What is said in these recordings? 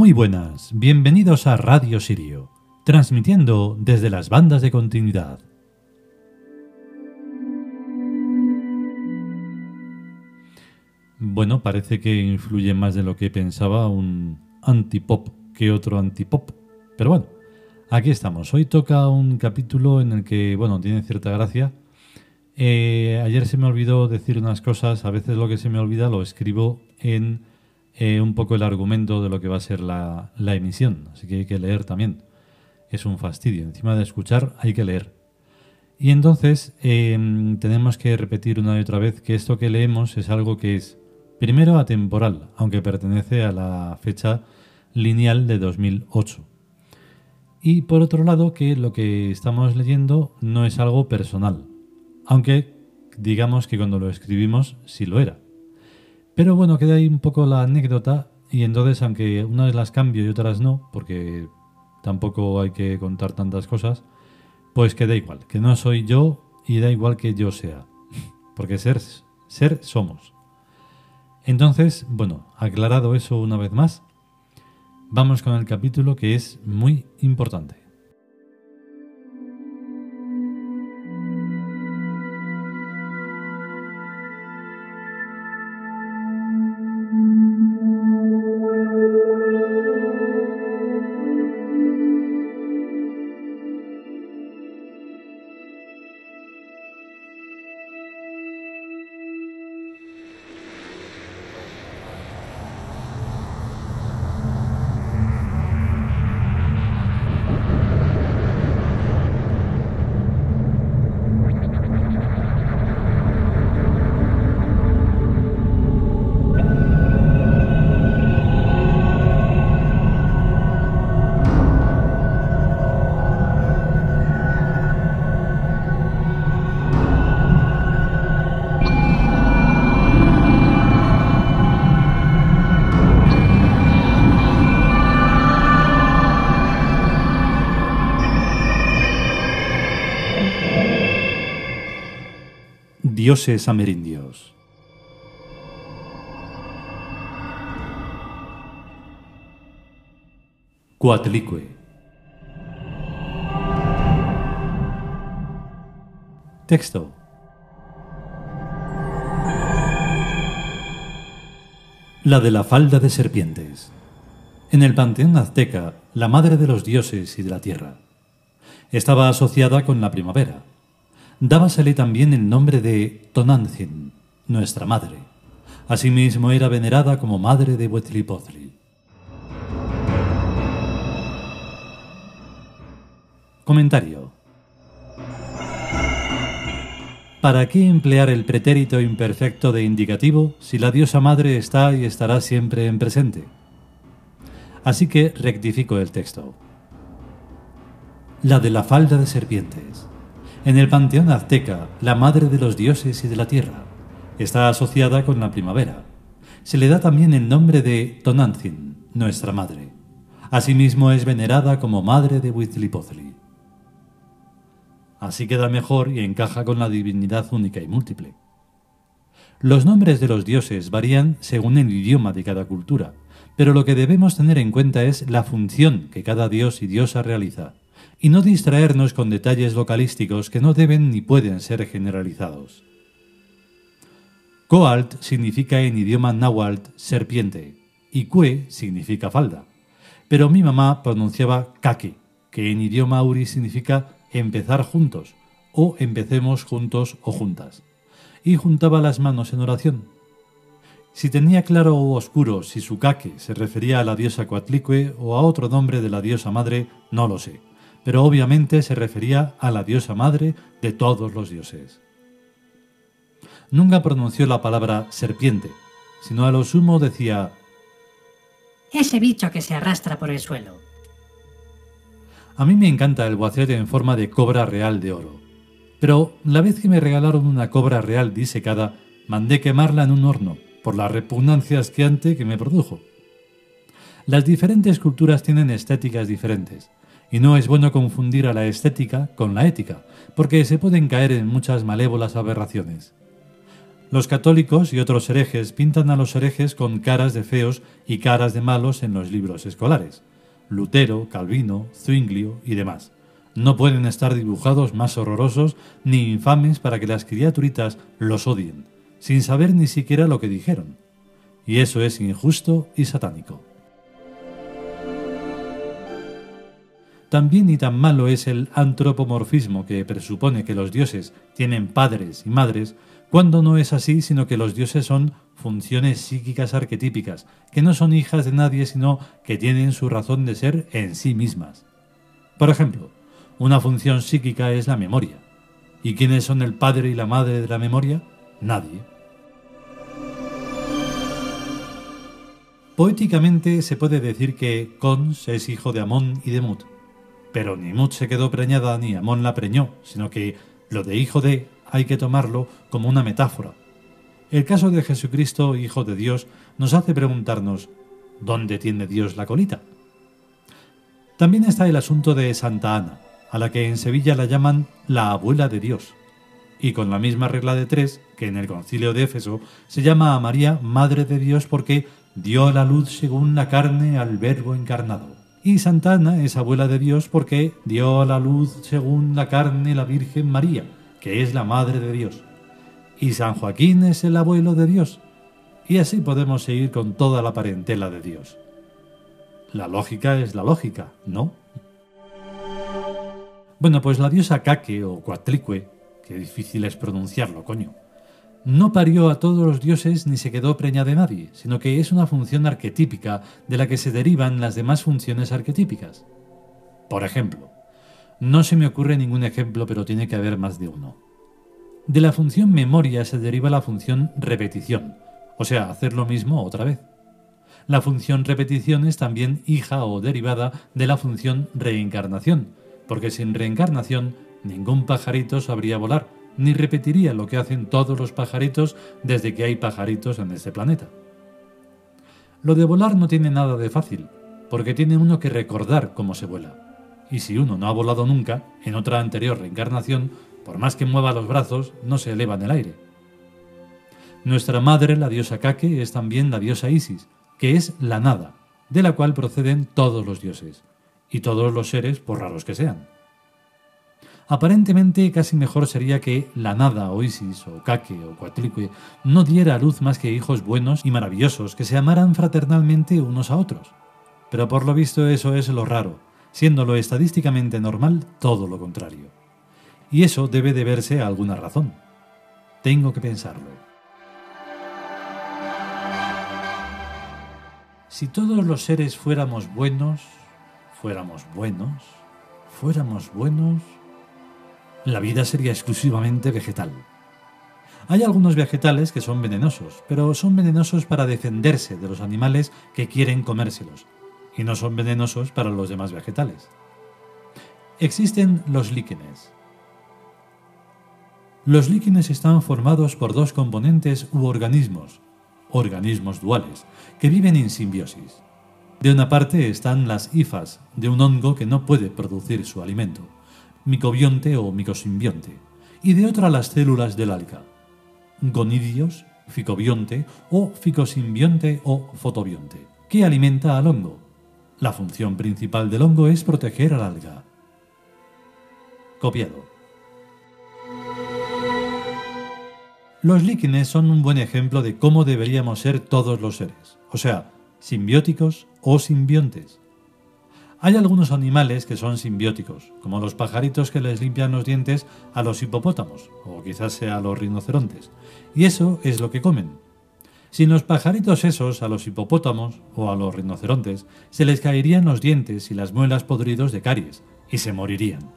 Muy buenas, bienvenidos a Radio Sirio, transmitiendo desde las bandas de continuidad. Bueno, parece que influye más de lo que pensaba un antipop que otro antipop, pero bueno, aquí estamos. Hoy toca un capítulo en el que, bueno, tiene cierta gracia. Eh, ayer se me olvidó decir unas cosas, a veces lo que se me olvida lo escribo en eh, un poco el argumento de lo que va a ser la, emisión, así que hay que leer también. Es un fastidio, encima de escuchar hay que leer. Y entonces em, tenemos que repetir una y otra vez que esto que leemos es algo que es, primero, atemporal, aunque pertenece a la fecha lineal de 2008. Y por otro lado, que lo que estamos leyendo no es algo personal, aunque digamos que cuando lo escribimos sí lo era. Pero bueno, queda ahí un poco la anécdota y entonces, aunque unas las cambio y otras no, porque tampoco hay que contar tantas cosas, pues queda igual, que no soy yo y da igual que yo sea, porque ser, ser somos. Entonces, bueno, aclarado eso una vez más, vamos con el capítulo que es muy importante. Dioses amerindios. Coatlicue. Texto. La de la falda de serpientes. En el panteón azteca, la madre de los dioses y de la tierra. Estaba asociada con la primavera dábasele también el nombre de Tonantzin, nuestra madre. Asimismo era venerada como madre de Huitzilopochtli. Comentario. ¿Para qué emplear el pretérito imperfecto de indicativo si la diosa madre está y estará siempre en presente? Así que rectifico el texto. La de la falda de serpientes. En el panteón azteca, la madre de los dioses y de la tierra está asociada con la primavera. Se le da también el nombre de Tonantzin, nuestra madre. Asimismo es venerada como madre de Huitzilopochtli. Así queda mejor y encaja con la divinidad única y múltiple. Los nombres de los dioses varían según el idioma de cada cultura, pero lo que debemos tener en cuenta es la función que cada dios y diosa realiza y no distraernos con detalles localísticos que no deben ni pueden ser generalizados. Coalt significa en idioma náhuatl serpiente y Cue significa falda, pero mi mamá pronunciaba kake, que en idioma uri significa empezar juntos o empecemos juntos o juntas, y juntaba las manos en oración. Si tenía claro o oscuro si su kake se refería a la diosa Coatlicue o a otro nombre de la diosa madre, no lo sé pero obviamente se refería a la diosa madre de todos los dioses. Nunca pronunció la palabra serpiente, sino a lo sumo decía ese bicho que se arrastra por el suelo. A mí me encanta el boacete en forma de cobra real de oro, pero la vez que me regalaron una cobra real disecada, mandé quemarla en un horno por la repugnancia asqueante que me produjo. Las diferentes culturas tienen estéticas diferentes, y no es bueno confundir a la estética con la ética, porque se pueden caer en muchas malévolas aberraciones. Los católicos y otros herejes pintan a los herejes con caras de feos y caras de malos en los libros escolares. Lutero, Calvino, Zwinglio y demás. No pueden estar dibujados más horrorosos ni infames para que las criaturitas los odien, sin saber ni siquiera lo que dijeron. Y eso es injusto y satánico. También y tan malo es el antropomorfismo que presupone que los dioses tienen padres y madres, cuando no es así, sino que los dioses son funciones psíquicas arquetípicas, que no son hijas de nadie, sino que tienen su razón de ser en sí mismas. Por ejemplo, una función psíquica es la memoria. ¿Y quiénes son el padre y la madre de la memoria? Nadie. Poéticamente se puede decir que Cons es hijo de Amón y de Mut, pero ni Mut se quedó preñada ni Amón la preñó, sino que lo de hijo de hay que tomarlo como una metáfora. El caso de Jesucristo, Hijo de Dios, nos hace preguntarnos, ¿dónde tiene Dios la colita? También está el asunto de Santa Ana, a la que en Sevilla la llaman la abuela de Dios, y con la misma regla de tres que en el concilio de Éfeso se llama a María Madre de Dios porque dio la luz según la carne al Verbo encarnado. Y Santa Ana es abuela de Dios porque dio a la luz según la carne la Virgen María, que es la Madre de Dios. Y San Joaquín es el abuelo de Dios. Y así podemos seguir con toda la parentela de Dios. La lógica es la lógica, ¿no? Bueno, pues la diosa Kake o Cuatlicue, que difícil es pronunciarlo, coño, no parió a todos los dioses ni se quedó preñada de nadie, sino que es una función arquetípica de la que se derivan las demás funciones arquetípicas. Por ejemplo, no se me ocurre ningún ejemplo, pero tiene que haber más de uno. De la función memoria se deriva la función repetición, o sea, hacer lo mismo otra vez. La función repetición es también hija o derivada de la función reencarnación, porque sin reencarnación ningún pajarito sabría volar, ni repetiría lo que hacen todos los pajaritos desde que hay pajaritos en este planeta. Lo de volar no tiene nada de fácil, porque tiene uno que recordar cómo se vuela. Y si uno no ha volado nunca, en otra anterior reencarnación, por más que mueva los brazos, no se eleva en el aire. Nuestra madre, la diosa Kake, es también la diosa Isis, que es la nada, de la cual proceden todos los dioses, y todos los seres, por raros que sean. Aparentemente casi mejor sería que la nada o Isis o Kake o Coatlicue no diera a luz más que hijos buenos y maravillosos que se amaran fraternalmente unos a otros. Pero por lo visto eso es lo raro, siendo lo estadísticamente normal todo lo contrario. Y eso debe deberse a alguna razón. Tengo que pensarlo. Si todos los seres fuéramos buenos, fuéramos buenos, fuéramos buenos, la vida sería exclusivamente vegetal. Hay algunos vegetales que son venenosos, pero son venenosos para defenderse de los animales que quieren comérselos, y no son venenosos para los demás vegetales. Existen los líquenes. Los líquenes están formados por dos componentes u organismos, organismos duales, que viven en simbiosis. De una parte están las hifas, de un hongo que no puede producir su alimento micobionte o micosimbionte, y de otra las células del alga, gonidios, ficobionte o ficosimbionte o fotobionte, que alimenta al hongo. La función principal del hongo es proteger al alga. Copiado. Los líquenes son un buen ejemplo de cómo deberíamos ser todos los seres, o sea, simbióticos o simbiontes. Hay algunos animales que son simbióticos, como los pajaritos que les limpian los dientes a los hipopótamos, o quizás sea a los rinocerontes, y eso es lo que comen. Sin los pajaritos esos a los hipopótamos o a los rinocerontes se les caerían los dientes y las muelas podridos de caries, y se morirían,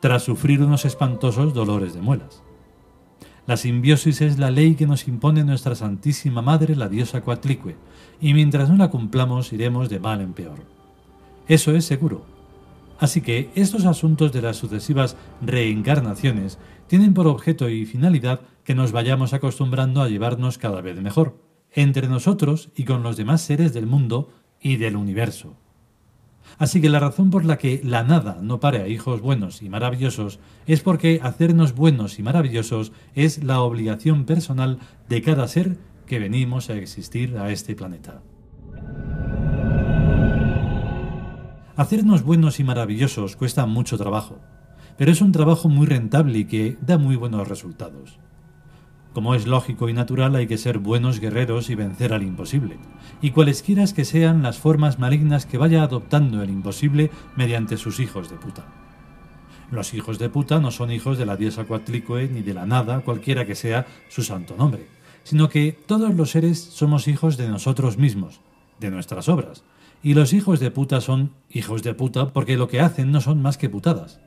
tras sufrir unos espantosos dolores de muelas. La simbiosis es la ley que nos impone nuestra Santísima Madre, la diosa Coatlicue, y mientras no la cumplamos iremos de mal en peor. Eso es seguro. Así que estos asuntos de las sucesivas reencarnaciones tienen por objeto y finalidad que nos vayamos acostumbrando a llevarnos cada vez mejor, entre nosotros y con los demás seres del mundo y del universo. Así que la razón por la que la nada no pare a hijos buenos y maravillosos es porque hacernos buenos y maravillosos es la obligación personal de cada ser que venimos a existir a este planeta. Hacernos buenos y maravillosos cuesta mucho trabajo, pero es un trabajo muy rentable y que da muy buenos resultados. Como es lógico y natural, hay que ser buenos guerreros y vencer al imposible, y cualesquiera que sean las formas malignas que vaya adoptando el imposible mediante sus hijos de puta. Los hijos de puta no son hijos de la diosa Coatlicue ni de la nada, cualquiera que sea su santo nombre, sino que todos los seres somos hijos de nosotros mismos, de nuestras obras, y los hijos de puta son hijos de puta porque lo que hacen no son más que putadas.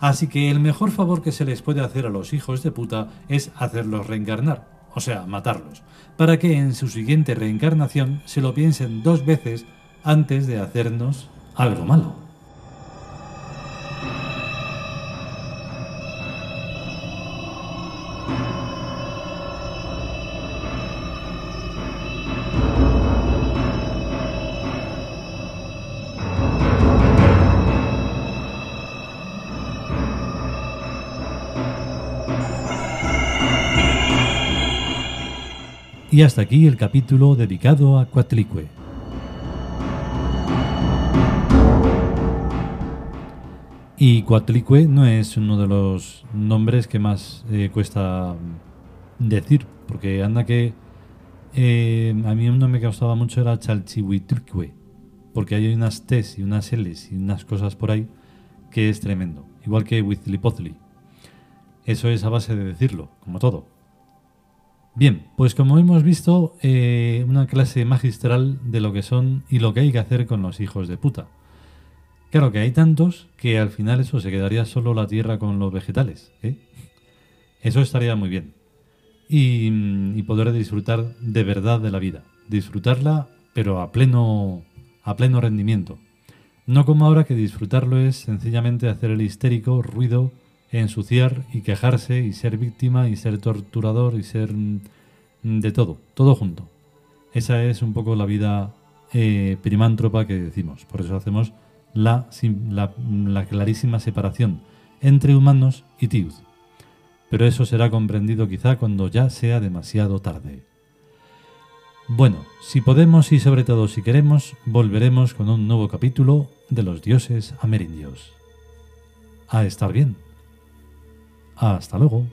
Así que el mejor favor que se les puede hacer a los hijos de puta es hacerlos reencarnar, o sea, matarlos, para que en su siguiente reencarnación se lo piensen dos veces antes de hacernos algo malo. Y hasta aquí el capítulo dedicado a Coatlicue. Y Coatlicue no es uno de los nombres que más eh, cuesta decir, porque anda que eh, a mí uno me causaba mucho era Chalchihuitlicue, porque hay unas T's y unas L's y unas cosas por ahí que es tremendo, igual que Huitzilopochtli. Eso es a base de decirlo, como todo. Bien, pues como hemos visto, eh, una clase magistral de lo que son y lo que hay que hacer con los hijos de puta. Claro que hay tantos que al final eso se quedaría solo la tierra con los vegetales. ¿eh? Eso estaría muy bien. Y, y, poder disfrutar de verdad de la vida. Disfrutarla, pero a pleno, a pleno rendimiento. No como ahora que disfrutarlo es sencillamente hacer el histérico, ruido, ensuciar y quejarse y ser víctima y ser torturador y ser mm, de todo, todo junto. Esa es un poco la vida eh, primántropa que decimos. Por eso hacemos la, la, clarísima separación entre humanos y tiud. Pero eso será comprendido quizá cuando ya sea demasiado tarde. Bueno, si podemos y sobre todo si queremos, volveremos con un nuevo capítulo de los dioses amerindios. A estar bien. Hasta luego.